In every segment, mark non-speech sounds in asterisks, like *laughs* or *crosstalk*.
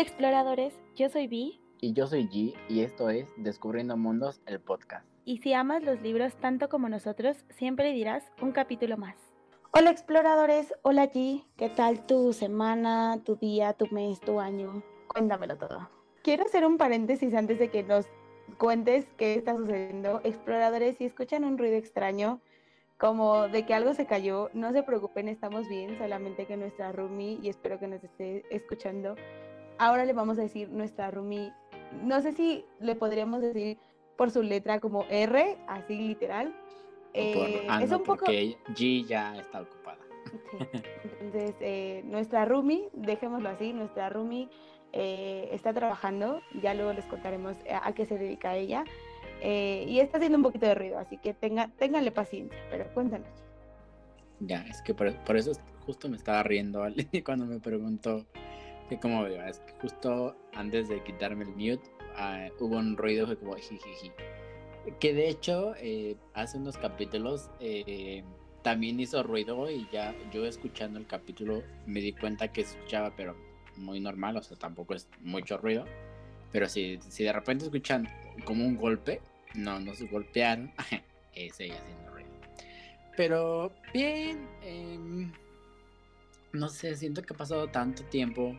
Hola exploradores, yo soy Vi. Y yo soy G y esto es Descubriendo Mundos, el podcast. Y si amas los libros tanto como nosotros, siempre dirás un capítulo más. Hola exploradores, hola G, ¿qué tal tu semana, tu día, tu mes, tu año? Cuéntamelo todo. Quiero hacer un paréntesis antes de que nos cuentes qué está sucediendo. Exploradores, si escuchan un ruido extraño, como de que algo se cayó, no se preocupen, estamos bien, solamente que nuestra Rumi, y espero que nos esté escuchando, ahora le vamos a decir nuestra Rumi, no sé si le podríamos decir por su letra como R, así literal. Eh, ah, es un poco... porque G ya está ocupada. *laughs* Entonces, eh, nuestra Rumi, dejémoslo así, nuestra Rumi eh, está trabajando, ya luego les contaremos a qué se dedica ella. Eh, y está haciendo un poquito de ruido, así que tenga, ténganle paciencia, pero cuéntanos. Ya, es que por, eso justo me estaba riendo *laughs* cuando me preguntó que cómo veo. Es que justo antes de quitarme el mute ah, hubo un ruido que como jijiji. Que de hecho, eh, hace unos capítulos eh, también hizo ruido y ya yo escuchando el capítulo me di cuenta que escuchaba, pero muy normal, o sea, tampoco es mucho ruido. Pero si, si de repente escuchan como un golpe, no, no se golpearon. *laughs* es ella haciendo ruido. Pero bien, em, no sé, siento que ha pasado tanto tiempo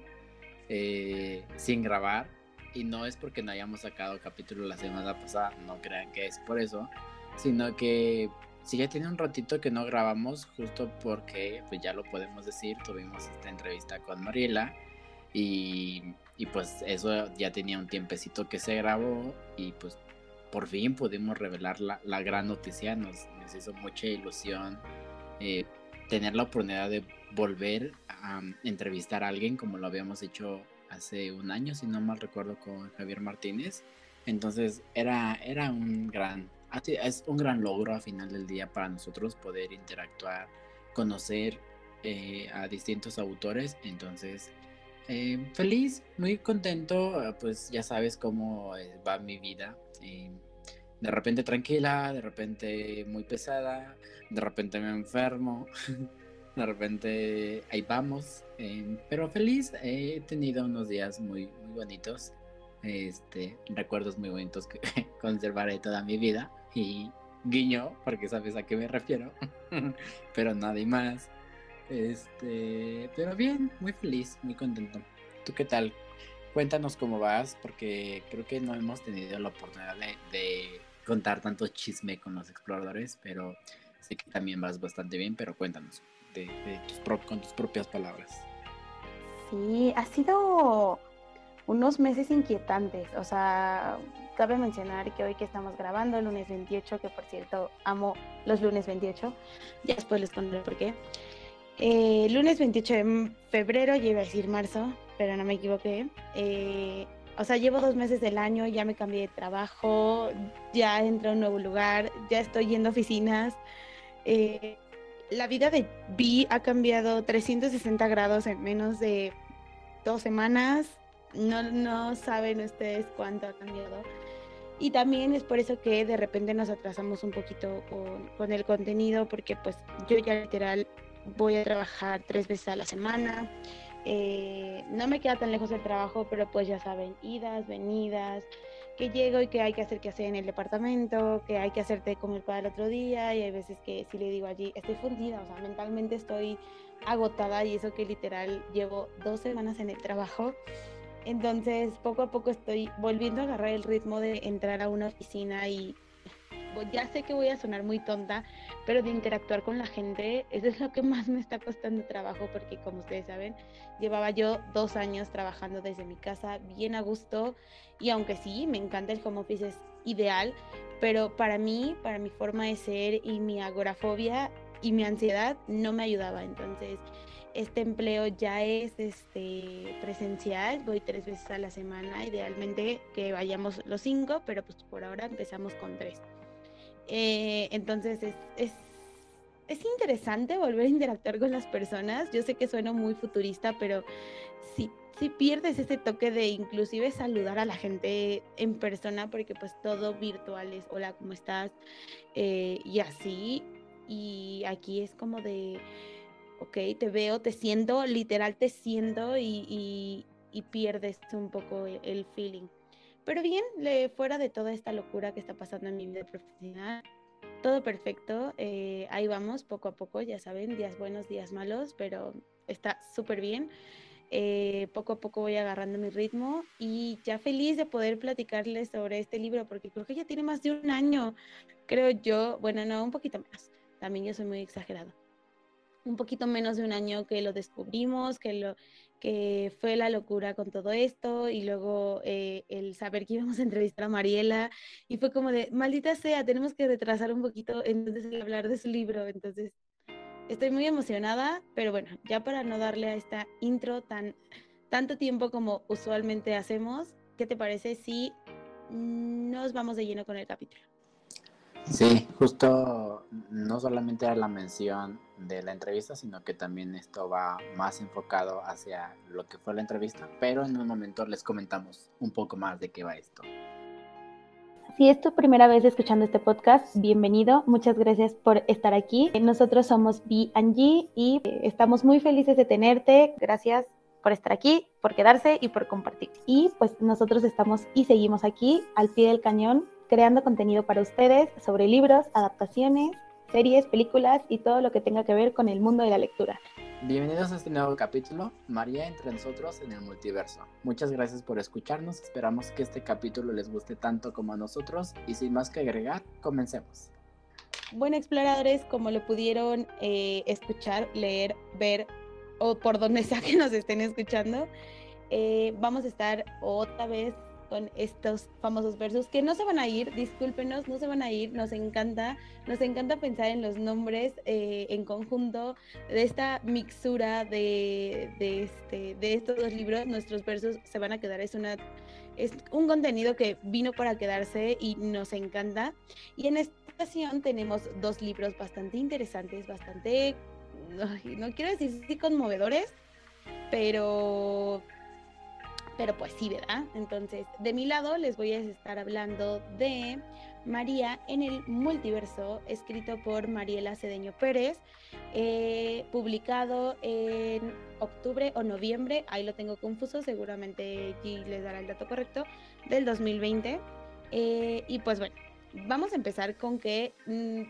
eh, sin grabar. Y no es porque no hayamos sacado capítulo la semana pasada, no crean que es por eso, sino que si ya tiene un ratito que no grabamos, justo porque, pues ya lo podemos decir, tuvimos esta entrevista con Mariela y, pues eso ya tenía un tiempecito que se grabó y pues por fin pudimos revelar la, la gran noticia, nos, nos, hizo mucha ilusión eh, tener la oportunidad de volver a entrevistar a alguien como lo habíamos hecho hace un año, si no mal recuerdo, con Javier Martínez. Entonces era, era un gran, es un gran logro a final del día para nosotros poder interactuar, conocer eh, a distintos autores. Entonces, eh, feliz, muy contento, pues ya sabes cómo va mi vida de repente tranquila, de repente muy pesada, de repente me enfermo, *laughs* de repente ahí vamos. Em, pero feliz, he tenido unos días muy, muy bonitos, este, recuerdos muy bonitos que *laughs* conservaré toda mi vida. Y guiño, porque sabes a qué me refiero, *laughs* pero nadie más. Este, pero bien, muy feliz, muy contento. ¿Tú qué tal? Cuéntanos cómo vas, porque creo que no hemos tenido la oportunidad de, contar tanto chisme con los exploradores, pero sé que también vas bastante bien, pero cuéntanos de, con tus propias palabras. Sí, ha sido unos meses inquietantes, o sea, cabe mencionar que hoy que estamos grabando, el lunes 28, que por cierto amo los lunes 28, ya después les contaré por qué. Eh, lunes 28 de febrero, ya iba a decir marzo, pero no me equivoqué. Eh, o sea, llevo dos meses del año, ya me cambié de trabajo, ya entré a un nuevo lugar, ya estoy yendo a oficinas. Eh, la vida de Vi ha cambiado 360 grados en menos de dos semanas. No, no saben ustedes cuánto ha cambiado. Y también es por eso que de repente nos atrasamos un poquito con, el contenido, porque pues yo ya literal voy a trabajar tres veces a la semana. Eh, no me queda tan lejos del trabajo, pero pues ya saben, idas, venidas, que llego y que hay que hacer que hacer en el departamento, que hay que hacerte comer para el otro día y hay veces que si le digo allí, estoy fundida, o sea, mentalmente estoy agotada y eso que literal llevo dos semanas en el trabajo. Entonces, poco a poco estoy volviendo a agarrar el ritmo de entrar a una oficina y ya sé que voy a sonar muy tonta, pero de interactuar con la gente, eso es lo que más me está costando trabajo, porque como ustedes saben, llevaba yo dos años trabajando desde mi casa bien a gusto, y aunque sí, me encanta el home office, es ideal, pero para mí, para mi forma de ser y mi agorafobia y mi ansiedad no me ayudaba, entonces este empleo ya es este presencial, voy tres veces a la semana, idealmente que vayamos los cinco, pero pues por ahora empezamos con tres. Eh, entonces es, es, es, interesante volver a interactuar con las personas. Yo sé que sueno muy futurista, pero si, si pierdes ese toque de inclusive saludar a la gente en persona, porque pues todo virtual es hola, ¿cómo estás? Eh, y así. Y aquí es como de, ok, te veo, te siento, literal te siento y, pierdes un poco el feeling. Pero bien, fuera de toda esta locura que está pasando en mi vida profesional, todo perfecto. Eh, ahí vamos, poco a poco, ya saben, días buenos, días malos, pero está súper bien. Eh, poco a poco voy agarrando mi ritmo y ya feliz de poder platicarles sobre este libro, porque creo que ya tiene más de un año, creo yo, bueno, no, un poquito más, también yo soy muy exagerado. Un poquito menos de un año que lo descubrimos, que lo, que fue la locura con todo esto y luego eh, el saber que íbamos a entrevistar a Mariela y fue como de, maldita sea, tenemos que retrasar un poquito entonces el hablar de su libro, entonces estoy muy emocionada, pero bueno, ya para no darle a esta intro tan tanto tiempo como usualmente hacemos, ¿qué te parece si nos vamos de lleno con el capítulo? Sí, justo no solamente era la mención de la entrevista, sino que también esto va más enfocado hacia lo que fue la entrevista, pero en un momento les comentamos un poco más de qué va esto. Si es tu primera vez escuchando este podcast, bienvenido. Muchas gracias por estar aquí. Nosotros somos B y estamos muy felices de tenerte. Gracias por estar aquí, por quedarse y por compartir. Y pues nosotros estamos y seguimos aquí al pie del cañón creando contenido para ustedes sobre libros, adaptaciones, series, películas y todo lo que tenga que ver con el mundo de la lectura. Bienvenidos a este nuevo capítulo, María entre nosotros en el multiverso. Muchas gracias por escucharnos, esperamos que este capítulo les guste tanto como a nosotros y sin más que agregar, comencemos. Bueno, exploradores, como lo pudieron eh, escuchar, leer, ver o por donde sea que nos estén escuchando, eh, vamos a estar otra vez con estos famosos versos que no se van a ir, discúlpenos, no se van a ir, nos encanta, nos encanta pensar en los nombres eh, en conjunto de esta mixura de, de, este, de estos dos libros, nuestros versos se van a quedar, es una es un contenido que vino para quedarse y nos encanta. Y en esta ocasión tenemos dos libros bastante interesantes, bastante, no quiero decir sí conmovedores, pero pero pues sí, ¿verdad? Entonces, de mi lado les voy a estar hablando de María en el multiverso, escrito por Mariela Cedeño Pérez, eh, publicado en octubre o noviembre, ahí lo tengo confuso, seguramente G les dará el dato correcto, del 2020. Eh, y pues bueno, vamos a empezar con que... Mm,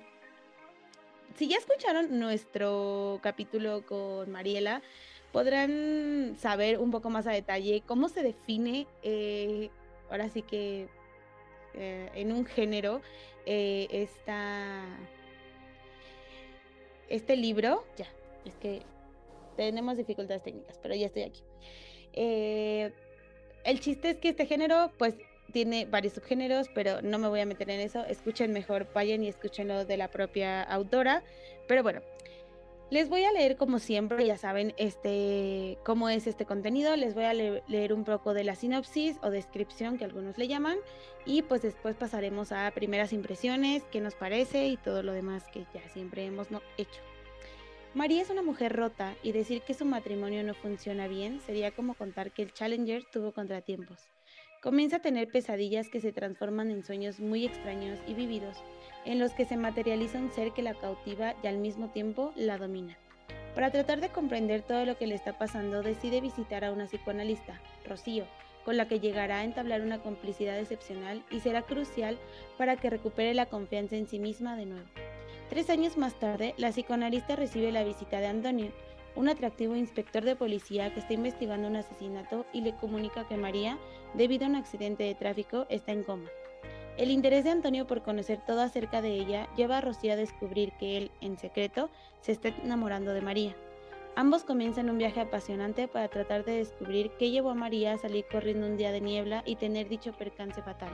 si ya escucharon nuestro capítulo con Mariela, podrán saber un poco más a detalle cómo se define, eh, ahora sí que eh, en un género, eh, este libro. Ya, es que tenemos dificultades técnicas, pero ya estoy aquí. el chiste es que este género, pues, tiene varios subgéneros, pero no me voy a meter en eso. Escuchen mejor, vayan y escúchenlo de la propia autora. Pero bueno, les voy a leer como siempre, ya saben, este cómo es este contenido. Les voy a leer un poco de la sinopsis o descripción que algunos le llaman y pues después pasaremos a primeras impresiones, qué nos parece y todo lo demás que ya siempre hemos hecho. María es una mujer rota y decir que su matrimonio no funciona bien sería como contar que el Challenger tuvo contratiempos. Comienza a tener pesadillas que se transforman en sueños muy extraños y vividos en los que se materializa un ser que la cautiva y al mismo tiempo la domina. Para tratar de comprender todo lo que le está pasando, decide visitar a una psicoanalista, Rocío, con la que llegará a entablar una complicidad excepcional y será crucial para que recupere la confianza en sí misma de nuevo. Tres años más tarde, la psicoanalista recibe la visita de Antonio, un atractivo inspector de policía que está investigando un asesinato y le comunica que María, debido a un accidente de tráfico, está en coma. El interés de Antonio por conocer todo acerca de ella lleva a Rocío a descubrir que él, en secreto, se está enamorando de María. Ambos comienzan un viaje apasionante para tratar de descubrir qué llevó a María a salir corriendo un día de niebla y tener dicho percance fatal.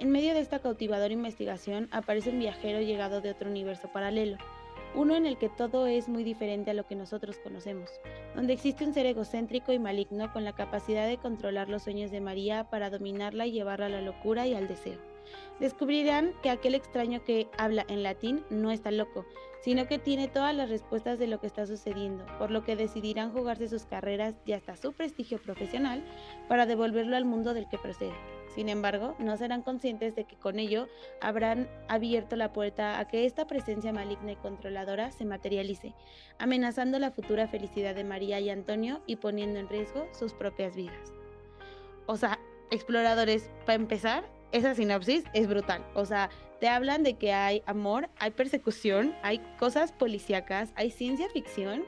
En medio de esta cautivadora investigación aparece un viajero llegado de otro universo paralelo, uno en el que todo es muy diferente a lo que nosotros conocemos, donde existe un ser egocéntrico y maligno con la capacidad de controlar los sueños de María para dominarla y llevarla a la locura y al deseo. Descubrirán que aquel extraño que habla en latín no está loco, sino que tiene todas las respuestas de lo que está sucediendo, por lo que decidirán jugarse sus carreras y hasta su prestigio profesional para devolverlo al mundo del que procede. Sin embargo, no serán conscientes de que con ello habrán abierto la puerta a que esta presencia maligna y controladora se materialice, amenazando la futura felicidad de María y Antonio y poniendo en riesgo sus propias vidas. O sea, exploradores, para empezar, esa sinopsis es brutal. O sea, te hablan de que hay amor, hay persecución, hay cosas policíacas, hay ciencia ficción.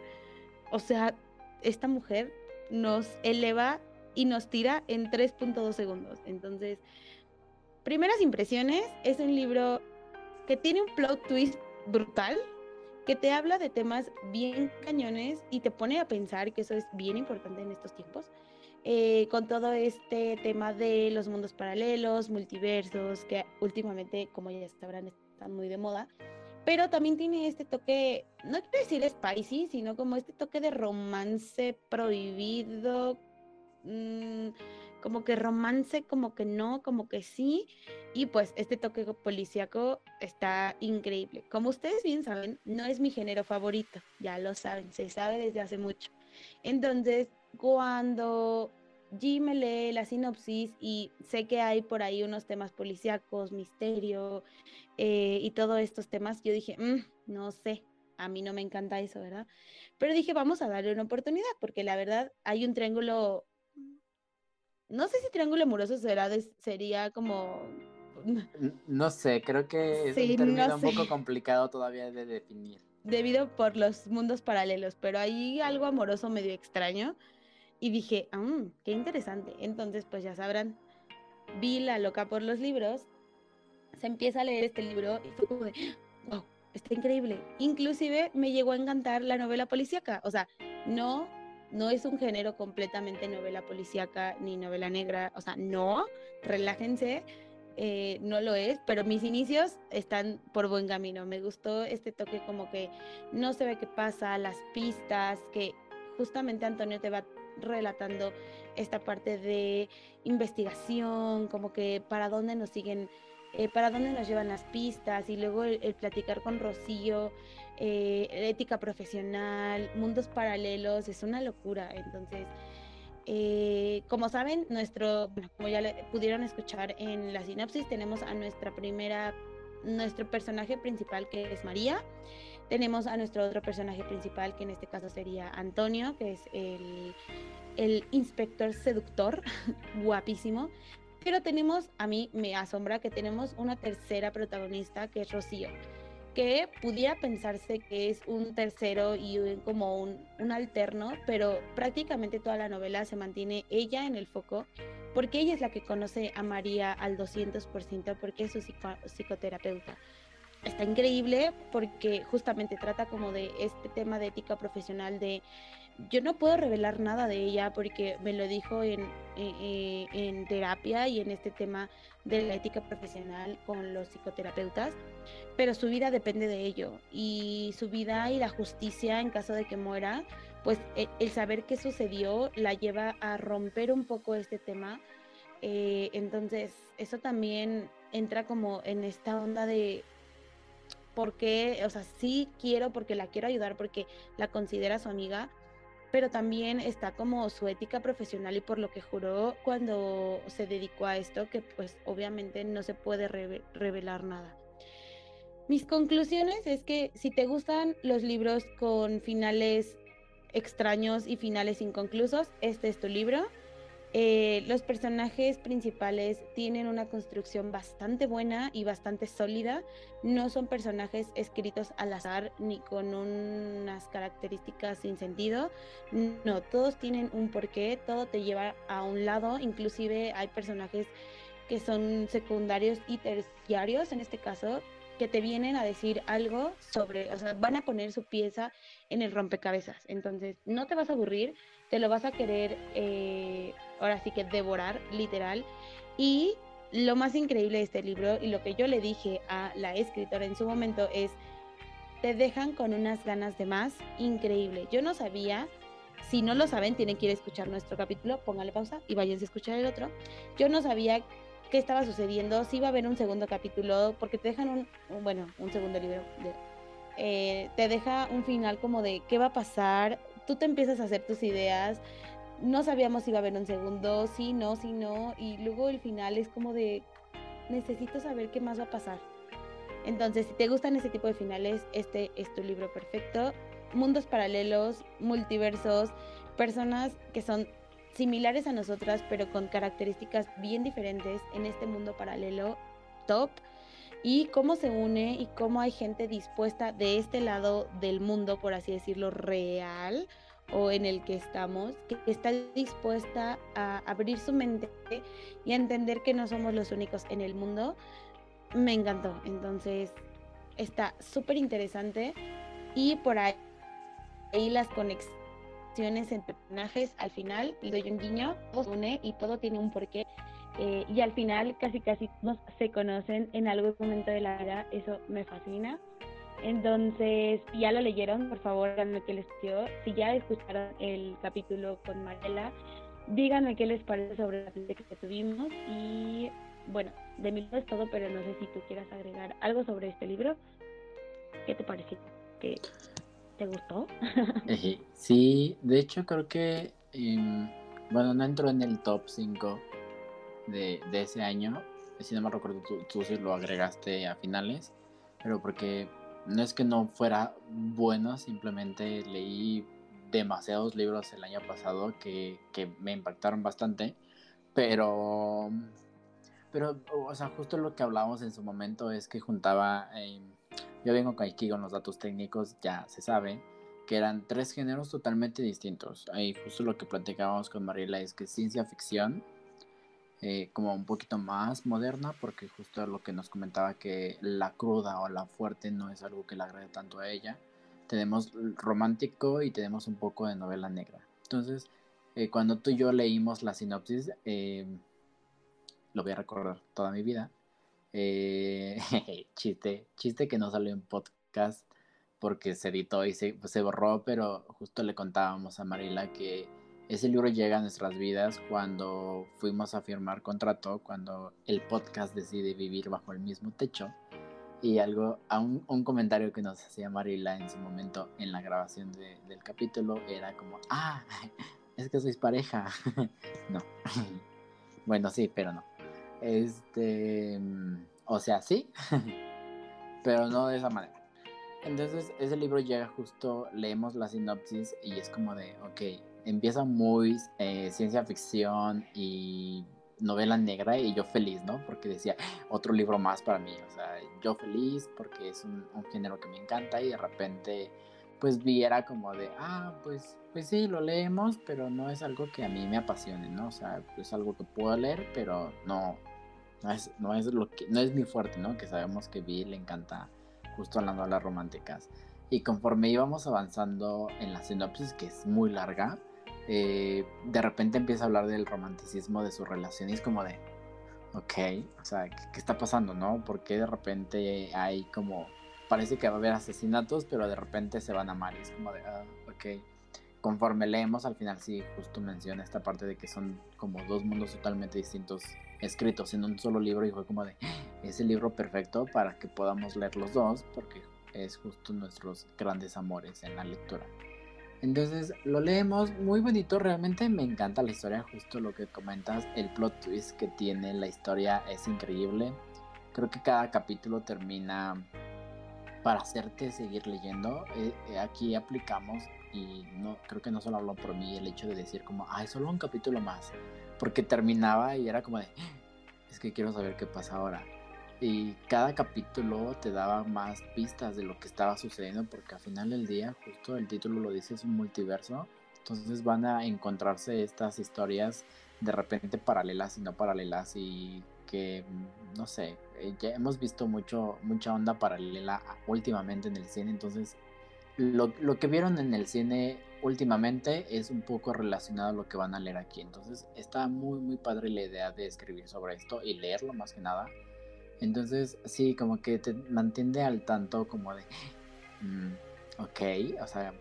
O sea, esta mujer nos eleva y nos tira en 3.2 segundos. Entonces, primeras impresiones, es un libro que tiene un plot twist brutal, que te habla de temas bien cañones y te pone a pensar que eso es bien importante en estos tiempos. Eh, con todo este tema de los mundos paralelos, multiversos, que últimamente, como ya sabrán, están muy de moda. Pero también tiene este toque, no quiero decir spicy, sino como este toque de romance prohibido, mm, como que romance, como que no, como que sí. Y pues este toque policíaco está increíble. Como ustedes bien saben, no es mi género favorito, ya lo saben, se sabe desde hace mucho. Entonces, cuando G me lee la sinopsis y sé que hay por ahí unos temas policíacos, misterio eh, y todos estos temas, yo dije, mm, no sé, a mí no me encanta eso, ¿verdad? Pero dije, vamos a darle una oportunidad, porque la verdad hay un triángulo, no sé si triángulo amoroso será, sería como... *laughs* No sé, creo que es un término un poco complicado todavía de definir. Debido por los mundos paralelos, pero hay algo amoroso medio extraño. Y dije, ah, qué interesante. Entonces, pues ya sabrán, vi la loca por los libros, se empieza a leer este libro y fue como de, wow, está increíble. Inclusive me llegó a encantar la novela policíaca. O sea, no, no es un género completamente novela policíaca ni novela negra. O sea, no, relájense. Eh, no lo es, pero mis inicios están por buen camino. Me gustó este toque como que no se ve qué pasa, las pistas, que justamente Antonio te va relatando esta parte de investigación, como que para dónde nos siguen, eh, para dónde nos llevan las pistas y luego el, platicar con Rocío, eh, ética profesional, mundos paralelos, es una locura. Entonces, eh, como saben, nuestro, como ya pudieron escuchar en la sinopsis, tenemos a nuestra primera, nuestro personaje principal que es María. Tenemos a nuestro otro personaje principal, que en este caso sería Antonio, que es el inspector seductor, *laughs* guapísimo. Pero tenemos, a mí me asombra que tenemos una tercera protagonista, que es Rocío, que pudiera pensarse que es un tercero y como un, un alterno, pero prácticamente toda la novela se mantiene ella en el foco, porque ella es la que conoce a María al 200%, porque es su psicoterapeuta. Está increíble porque justamente trata como de este tema de ética profesional de yo no puedo revelar nada de ella porque me lo dijo en, eh, eh, en, terapia y en este tema de la ética profesional con los psicoterapeutas, pero su vida depende de ello y su vida y la justicia en caso de que muera, pues e, el, saber qué sucedió la lleva a romper un poco este tema. Eh, entonces, eso también entra como en esta onda de porque, o sea, sí quiero porque la quiero ayudar, porque la considera su amiga, pero también está como su ética profesional y por lo que juró cuando se dedicó a esto, que pues obviamente no se puede revelar nada. Mis conclusiones es que si te gustan los libros con finales extraños y finales inconclusos, este es tu libro. Eh, los personajes principales tienen una construcción bastante buena y bastante sólida. No son personajes escritos al azar ni con unas características sin sentido. No, todos tienen un porqué, todo te lleva a un lado. Inclusive hay personajes que son secundarios y terciarios, en este caso, que te vienen a decir algo sobre, o sea, van a poner su pieza en el rompecabezas. Entonces, no te vas a aburrir, te lo vas a querer, eh, ahora sí que devorar, literal. Y lo más increíble de este libro y lo que yo le dije a la escritora en su momento es, te dejan con unas ganas de más increíble. Yo no sabía, si no lo saben, tienen que ir a escuchar nuestro capítulo, póngale pausa y váyanse a escuchar el otro. Yo no sabía qué estaba sucediendo, si iba a haber un segundo capítulo, porque te dejan un, bueno, un segundo libro, eh, te deja un final como de qué va a pasar, tú te empiezas a hacer tus ideas, no sabíamos si iba a haber un segundo, sí, no, sí, no, y luego el final es como de, necesito saber qué más va a pasar. Entonces, si te gustan ese tipo de finales, este es tu libro perfecto. Mundos paralelos, multiversos, personas que son similares a nosotras, pero con características bien diferentes en este mundo paralelo, top. Y cómo se une y cómo hay gente dispuesta de este lado del mundo, por así decirlo, real o en el que estamos, que está dispuesta a abrir su mente y a entender que no somos los únicos en el mundo, me encantó. Entonces, está súper interesante y por ahí, las conexiones entre personajes al final, y doy un guiño, todo une y todo tiene un porqué. Eh, y al final casi casi se conocen en algún momento de la vida, eso me fascina. Entonces, si ya lo leyeron, por favor, díganme qué les pareció. Si ya escucharon el capítulo con Mariela, díganme qué les parece sobre la plática que tuvimos. Y bueno, de mi lado es todo, pero no sé si tú quieras agregar algo sobre este libro. ¿Qué te pareció? ¿Qué te gustó? *laughs* sí, de hecho creo que, em, bueno, no entró en el top 5 de, de ese año. Si no me recuerdo, tú, tú sí lo agregaste a finales, pero porque no es que no fuera bueno, simplemente leí demasiados libros el año pasado que, me impactaron bastante, pero, pero, o sea, justo lo que hablábamos en su momento es que juntaba, eh, yo vengo aquí con los datos técnicos, ya se sabe, que eran tres géneros totalmente distintos. Ahí justo lo que platicábamos con Mariela es que ciencia ficción, eh, como un poquito más moderna, porque justo lo que nos comentaba que la cruda o la fuerte no es algo que le agrade tanto a ella. Tenemos romántico y tenemos un poco de novela negra. Entonces, eh, cuando tú y yo leímos la sinopsis, eh, lo voy a recordar toda mi vida. *laughs* chiste, chiste que no salió en podcast porque se editó y se, se borró, pero justo le contábamos a Marila que ese libro llega a nuestras vidas cuando fuimos a firmar contrato, cuando el podcast decide vivir bajo el mismo techo. Y algo, a un, comentario que nos hacía Marila en su momento en la grabación del capítulo era como, ah, *laughs* es que sois pareja. *laughs* no. *laughs* bueno, sí, pero no. Este, o sea, sí, pero no de esa manera. Entonces, ese libro llega justo, leemos la sinopsis y es como de, ok, empieza muy eh, ciencia ficción y novela negra y yo feliz, ¿no? Porque decía, otro libro más para mí, o sea, yo feliz porque es un, género que me encanta y de repente pues vi era como de, ah, pues, pues sí, lo leemos, pero no es algo que a mí me apasione, ¿no? O sea, es algo que puedo leer, pero no, no es, no es lo que, no es mi fuerte, ¿no? Que sabemos que Vi le encanta justo las novelas románticas. Y conforme íbamos avanzando en la sinopsis, que es muy larga, eh, de repente empieza a hablar del romanticismo de su relación y es como de, ok, o sea, ¿qué, está pasando, no? Porque de repente hay como, parece que va a haber asesinatos, pero de repente se van a amar y es como de, ah, ok. Conforme leemos, al final sí, justo menciona esta parte de que son como dos mundos totalmente distintos escritos en un solo libro y fue como de, es el libro perfecto para que podamos leer los dos porque es justo nuestros grandes amores en la lectura. Entonces lo leemos, muy bonito, realmente me encanta la historia, justo lo que comentas, el plot twist que tiene la historia es increíble. Creo que cada capítulo termina para hacerte seguir leyendo. Eh, eh, aquí aplicamos y no creo que no solo hablo por mí el hecho de decir como, ay, solo un capítulo más, porque terminaba y era como de, es que quiero saber qué pasa ahora y cada capítulo te daba más pistas de lo que estaba sucediendo porque al final del día, justo el título lo dice, es un multiverso, entonces van a encontrarse estas historias de repente paralelas y no paralelas y que, no sé, eh, ya hemos visto mucho, mucha onda paralela últimamente en el cine, entonces lo, lo que vieron en el cine últimamente es un poco relacionado a lo que van a leer aquí, entonces está muy, muy padre la idea de escribir sobre esto y leerlo más que nada entonces, sí, como que te mantiene al tanto como de, mm, ok, o sea,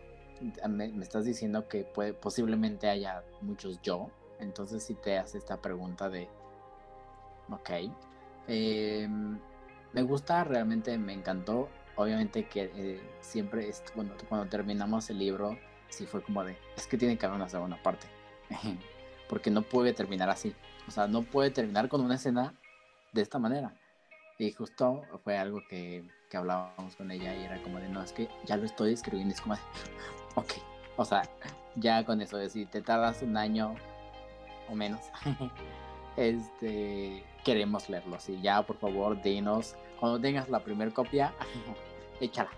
me, estás diciendo que puede, posiblemente haya muchos yo. Entonces, si te hace esta pregunta de, ok, em, me gusta, realmente me encantó. Obviamente que eh, siempre, cuando, cuando terminamos el libro, sí fue como de, es que tiene que haber una segunda parte. *laughs* porque no puede terminar así. O sea, no puede terminar con una escena de esta manera. Y justo fue algo que, que hablábamos con ella y era como de, no, es que ya lo estoy escribiendo. Es como de, *laughs* ok, o sea, ya con eso de si te tardas un año o menos, *laughs* este, queremos leerlo. Así, ya por favor, dinos, cuando tengas la primera copia, *laughs* échala.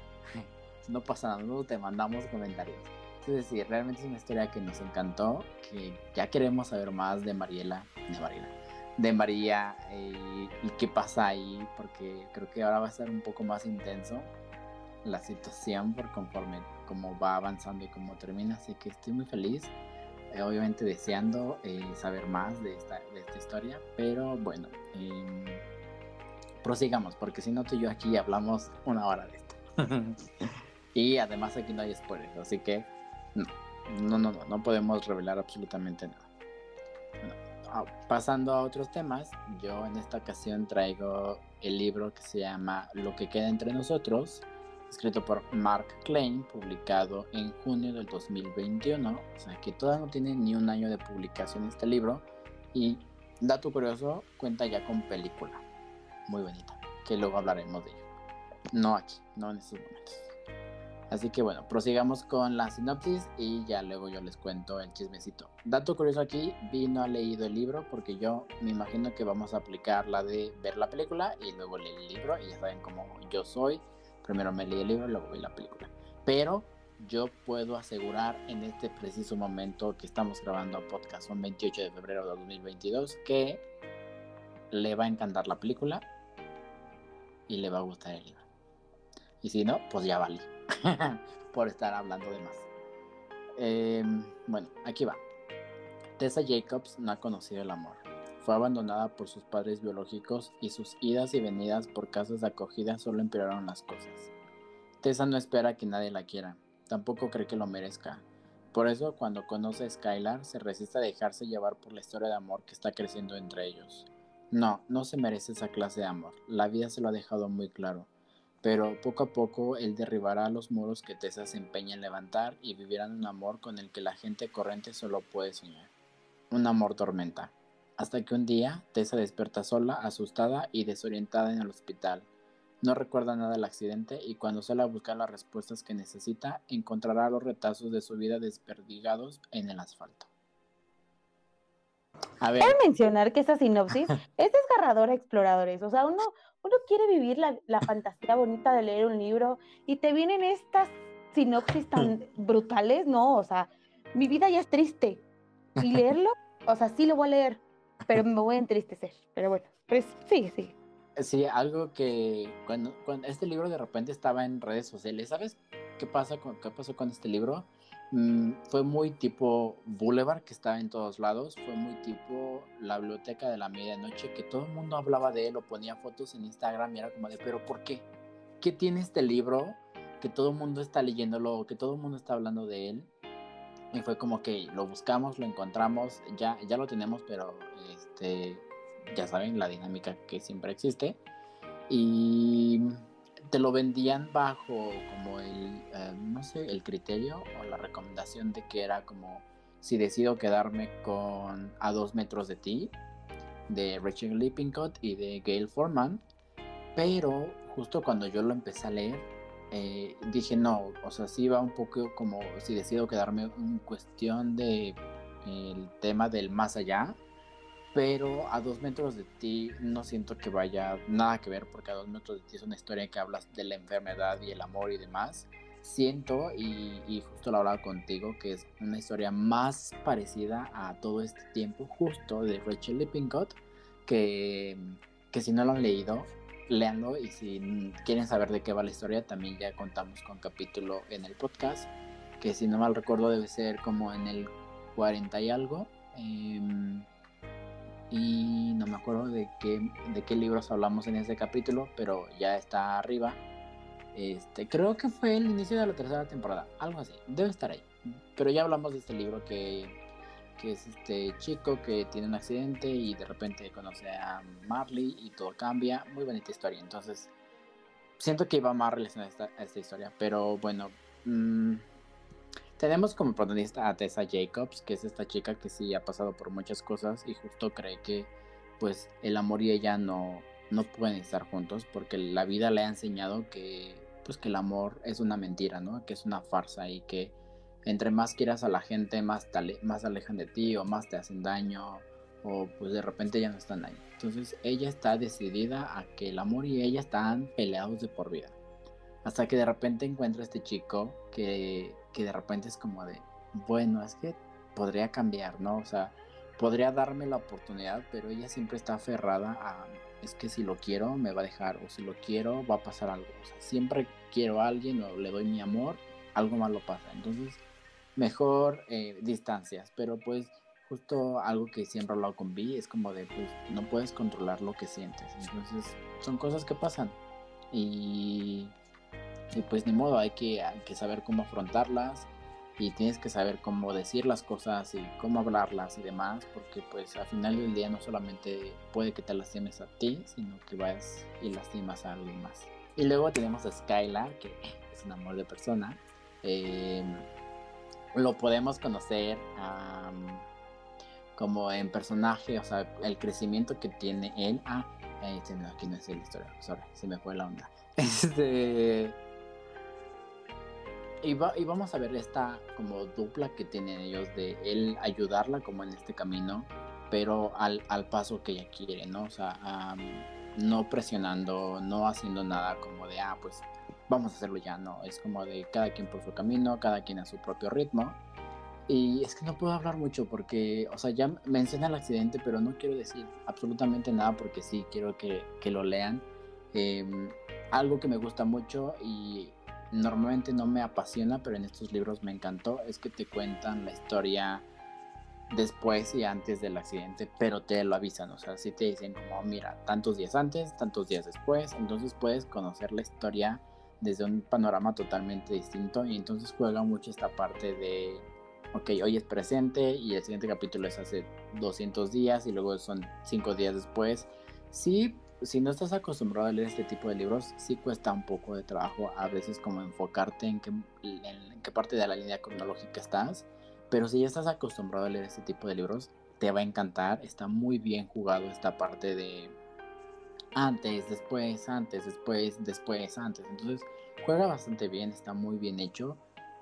No pasa nada, no te mandamos comentarios. Es decir, realmente es una historia que nos encantó, que ya queremos saber más de Mariela, de Mariela, de María eh, y qué pasa ahí, porque creo que ahora va a ser un poco más intenso la situación por conforme como va avanzando y cómo termina, así que estoy muy feliz, eh, obviamente deseando eh, saber más de esta, de esta historia, pero bueno, em, prosigamos, porque si no tú y yo aquí hablamos una hora de esto. *laughs* y además aquí no hay spoilers, así que no, no, no, no, no podemos revelar absolutamente nada. Pasando a otros temas, yo en esta ocasión traigo el libro que se llama Lo que queda entre nosotros, escrito por Mark Klein, publicado en junio del 2021, o sea que todavía no tiene ni un año de publicación este libro y dato curioso, cuenta ya con película, muy bonita, que luego hablaremos de ello. No aquí, no en estos momentos. Así que bueno, prosigamos con la sinopsis y ya luego yo les cuento el chismecito. Dato curioso aquí, Vi no ha leído el libro porque yo me imagino que vamos a aplicar la de ver la película y luego leer el libro y ya saben cómo yo soy. Primero me leí el libro y luego vi la película. Pero yo puedo asegurar en este preciso momento que estamos grabando podcast, son 28 de febrero de 2022, que le va a encantar la película y le va a gustar el libro. Y si no, pues ya vale. *laughs* por estar hablando de más. Em, bueno, aquí va. Tessa Jacobs no ha conocido el amor. Fue abandonada por sus padres biológicos y sus idas y venidas por casas de acogida solo empeoraron las cosas. Tessa no espera que nadie la quiera, tampoco cree que lo merezca. Por eso, cuando conoce a Skylar, se resiste a dejarse llevar por la historia de amor que está creciendo entre ellos. No, no se merece esa clase de amor. La vida se lo ha dejado muy claro pero poco a poco él derribará los muros que Tessa se empeña en levantar y vivirán un amor con el que la gente corriente solo puede soñar. Un amor tormenta. Hasta que un día Tessa despierta sola, asustada y desorientada en el hospital. No recuerda nada del accidente y cuando sale a buscar las respuestas que necesita, encontrará los retazos de su vida desperdigados en el asfalto. A ver. mencionar que esa sinopsis es desgarradora, exploradores. O sea, uno, uno quiere vivir la, la, fantasía bonita de leer un libro y te vienen estas sinopsis tan *laughs* brutales, ¿no? O sea, mi vida ya es triste. Y *laughs* leerlo, o sea, sí lo voy a leer, pero me voy a entristecer. Pero bueno, pues sí, sí. Sí, algo que cuando, cuando este libro de repente estaba en redes sociales, ¿sabes qué, pasa con, qué pasó con este libro? Mm, fue muy tipo Boulevard, que estaba en todos lados. Fue muy tipo la biblioteca de la medianoche, que todo el mundo hablaba de él o ponía fotos en Instagram y era como de, pero ¿por qué? ¿Qué tiene este libro que todo el mundo está leyéndolo, que todo el mundo está hablando de él? Y fue como que lo buscamos, lo encontramos, ya, ya lo tenemos, pero este, ya saben la dinámica que siempre existe. Y te lo vendían bajo como el, eh, no sé, el criterio o la recomendación de que era como si decido quedarme con A dos metros de ti, de Rachel Lippincott y de Gail Forman, pero justo cuando yo lo empecé a leer, eh, dije no, o sea, sí va un poco como si decido quedarme en cuestión de el tema del más allá, pero a dos metros de ti no siento que vaya nada que ver porque a dos metros de ti es una historia que hablas de la enfermedad y el amor y demás. Siento, y, justo lo hablaba contigo, que es una historia más parecida a todo este tiempo justo de Rachel Lippincott, que, que si no lo han leído, léanlo y si quieren saber de qué va la historia, también ya contamos con capítulo en el podcast, que si no mal recuerdo debe ser como en el 40 y algo. Eh, y no me acuerdo de qué, de qué libros hablamos en ese capítulo, pero ya está arriba. Este, creo que fue el inicio de la tercera temporada, algo así, debe estar ahí. Pero ya hablamos de este libro que, que es este chico que tiene un accidente y de repente conoce a Marley y todo cambia. Muy bonita historia, entonces siento que iba más relacionada a esta, historia, pero bueno, mm, tenemos como protagonista a Tessa Jacobs, que es esta chica que sí ha pasado por muchas cosas y justo cree que pues el amor y ella no, no pueden estar juntos porque la vida le ha enseñado que pues que el amor es una mentira, ¿no? Que es una farsa y que entre más quieras a la gente, más, te más alejan de ti o más te hacen daño o pues de repente ya no están ahí. Entonces ella está decidida a que el amor y ella están peleados de por vida. Hasta que de repente encuentra a este chico que, que de repente es como de, bueno, es que podría cambiar, ¿no? O sea, podría darme la oportunidad, pero ella siempre está aferrada a, es que si lo quiero me va a dejar, o si lo quiero va a pasar algo. O sea, siempre quiero a alguien o le doy mi amor, algo malo pasa. Entonces, mejor eh, distancias, pero pues justo algo que siempre he hablado con Vi es como de, pues no puedes controlar lo que sientes. Entonces, son cosas que pasan. Y, y pues ni modo, hay que, hay que saber cómo afrontarlas y tienes que saber cómo decir las cosas y cómo hablarlas y demás, porque pues al final del día no solamente puede que te lastimes a ti, sino que vas y lastimas a alguien más. Y luego tenemos a Skylar, que es un amor de persona. Eh, lo podemos conocer como en personaje, o sea, el crecimiento que tiene él. Ah, no, aquí no es la historia, sorry, se me fue la onda. *laughs* Este. Y, y, vamos a ver esta como dupla que tienen ellos de él ayudarla como en este camino, pero al, al paso que ella quiere, ¿no? O sea, no presionando, no haciendo nada como de, ah, pues vamos a hacerlo ya, no, es como de cada quien por su camino, cada quien a su propio ritmo. Y es que no puedo hablar mucho porque, o sea, ya menciona el accidente, pero no quiero decir absolutamente nada porque sí, quiero que, que lo lean. Em, algo que me gusta mucho y normalmente no me apasiona, pero en estos libros me encantó, es que te cuentan la historia después y antes del accidente, pero te lo avisan, o sea, si te dicen como, mira, tantos días antes, tantos días después, entonces puedes conocer la historia desde un panorama totalmente distinto y entonces juega mucho esta parte de, ok, hoy es presente y el siguiente capítulo es hace 200 días y luego son 5 días después. Sí, si no estás acostumbrado a leer este tipo de libros, sí cuesta un poco de trabajo a veces como enfocarte en qué, en qué parte de la línea cronológica estás, pero si ya estás acostumbrado a leer este tipo de libros, te va a encantar, está muy bien jugado esta parte de antes, después, antes, después, después, antes. Entonces juega bastante bien, está muy bien hecho.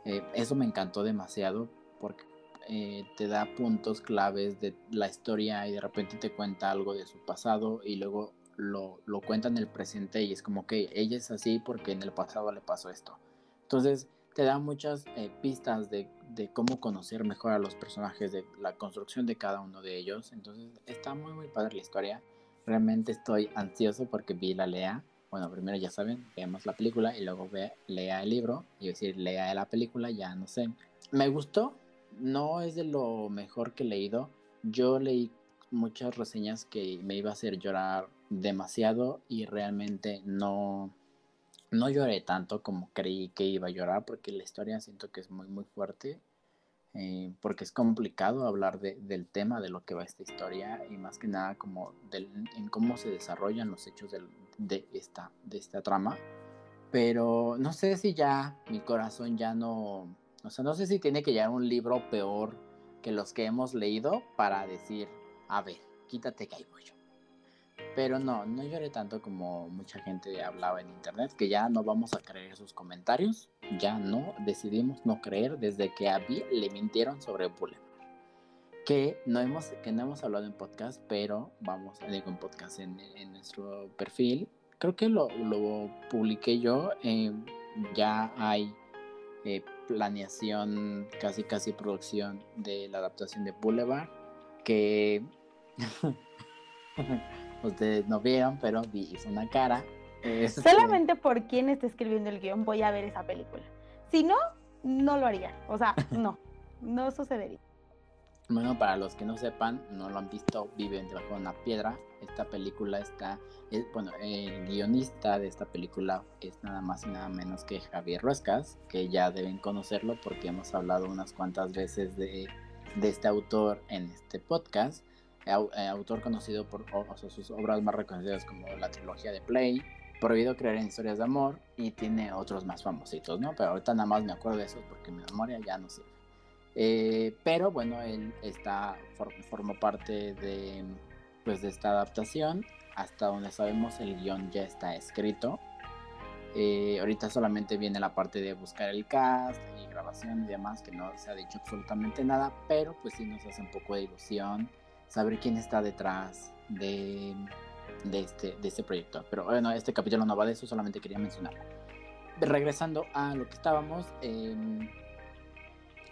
Eh, eso me encantó demasiado porque eh, te da puntos claves de la historia y de repente te cuenta algo de su pasado y luego lo, lo cuenta en el presente y es como que ella es así porque en el pasado le pasó esto. Entonces te da muchas eh, pistas de, de, cómo conocer mejor a los personajes, de la construcción de cada uno de ellos. Entonces está muy muy padre la historia. Realmente estoy ansioso porque vi la lea. Bueno, primero ya saben, veamos la película y luego ve, lea el libro. Y decir, lea la película, ya no sé. Me gustó, no es de lo mejor que he leído. Yo leí muchas reseñas que me iba a hacer llorar demasiado y realmente no, no lloré tanto como creí que iba a llorar porque la historia siento que es muy muy fuerte eh, porque es complicado hablar de, del tema de lo que va esta historia y más que nada como en cómo se desarrollan los hechos de, esta, de esta trama. Pero no sé si ya mi corazón ya no... O sea, no sé si tiene que llegar un libro peor que los que hemos leído para decir, a ver, quítate que ahí voy yo. Pero no, no lloré tanto como mucha gente hablaba en internet, que ya no vamos a creer sus comentarios, ya no, decidimos no creer desde que a Abby le mintieron sobre Boulevard. Que no hemos, que no hemos hablado en podcast, pero vamos, digo en podcast en, en nuestro perfil. Creo que lo, lo publiqué yo, eh, ya hay eh, planeación, casi casi producción de la adaptación de Boulevard, que... *laughs* Ustedes no vieron, pero vi hizo una cara. Este, Solamente por quién está escribiendo el guion voy a ver esa película. Si no, no lo haría. O sea, *laughs* no, no sucedería. Bueno, para los que no sepan, no lo han visto, viven debajo de una piedra. Esta película está, bueno, el guionista de esta película es nada más y nada menos que Javier Ruescas, que ya deben conocerlo porque hemos hablado unas cuantas veces de, de este autor en este podcast. Eh, autor conocido por sus obras más reconocidas como la trilogía de Play, Prohibido creer en historias de amor y tiene otros más famositos, ¿no? Pero ahorita nada más me acuerdo de esos porque mi memoria ya no sirve. Eh, pero bueno, él está, formó parte de, pues, de esta adaptación. Hasta donde sabemos el guion ya está escrito. Eh, ahorita solamente viene la parte de buscar el cast y grabación y demás, que no se ha dicho absolutamente nada, pero pues sí nos hace un poco de ilusión saber quién está detrás de, de, este, de este proyecto. Pero bueno, este capítulo no va de eso, solamente quería mencionarlo. Regresando a lo que estábamos, em,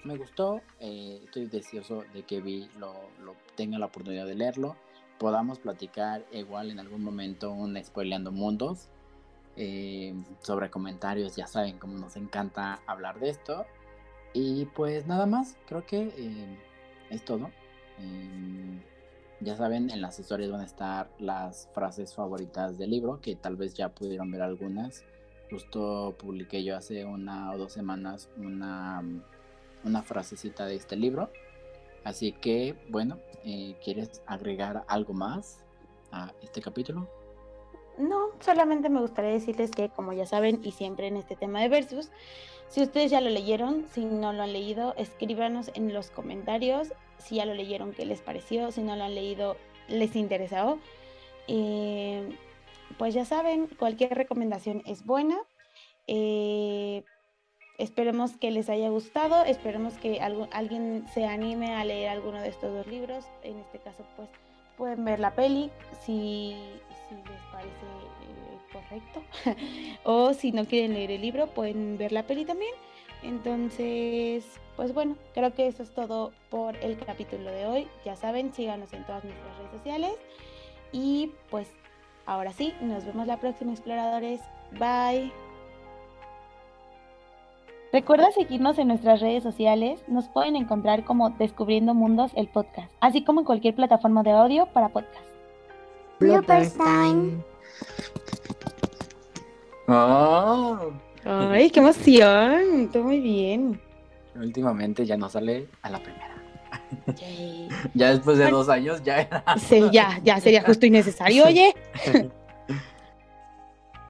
me gustó, eh, estoy deseoso de que Vi lo, lo, tenga la oportunidad de leerlo, podamos platicar igual en algún momento un Spoileando Mundos eh, sobre comentarios, ya saben cómo nos encanta hablar de esto. Y pues nada más, creo que eh, es todo. Em, ya saben, en las historias van a estar las frases favoritas del libro, que tal vez ya pudieron ver algunas. Justo publiqué yo hace una o dos semanas una, una frasecita de este libro. Así que, bueno, eh, ¿quieres agregar algo más a este capítulo? No, solamente me gustaría decirles que, como ya saben, y siempre en este tema de versus, si ustedes ya lo leyeron, si no lo han leído, escríbanos en los comentarios si ya lo leyeron, qué les pareció, si no lo han leído, les interesó. Eh, pues ya saben, cualquier recomendación es buena. Eh, esperemos que les haya gustado, esperemos que alguien se anime a leer alguno de estos dos libros. En este caso, pues pueden ver la peli si, les parece eh, correcto. *laughs* o si no quieren leer el libro, pueden ver la peli también. Entonces, pues bueno, creo que eso es todo por el capítulo de hoy. Ya saben, síganos en todas nuestras redes sociales. Y pues ahora sí, nos vemos la próxima, exploradores. Bye. Recuerda seguirnos en nuestras redes sociales. Nos pueden encontrar como Descubriendo Mundos, el podcast, así como en cualquier plataforma de audio para podcast. Bloopers time. Oh. Ay, qué emoción. Todo muy bien. Últimamente ya no sale a la primera. *laughs* ya después de dos años ya Sí, ya, ya sería justo y necesario, oye. *laughs*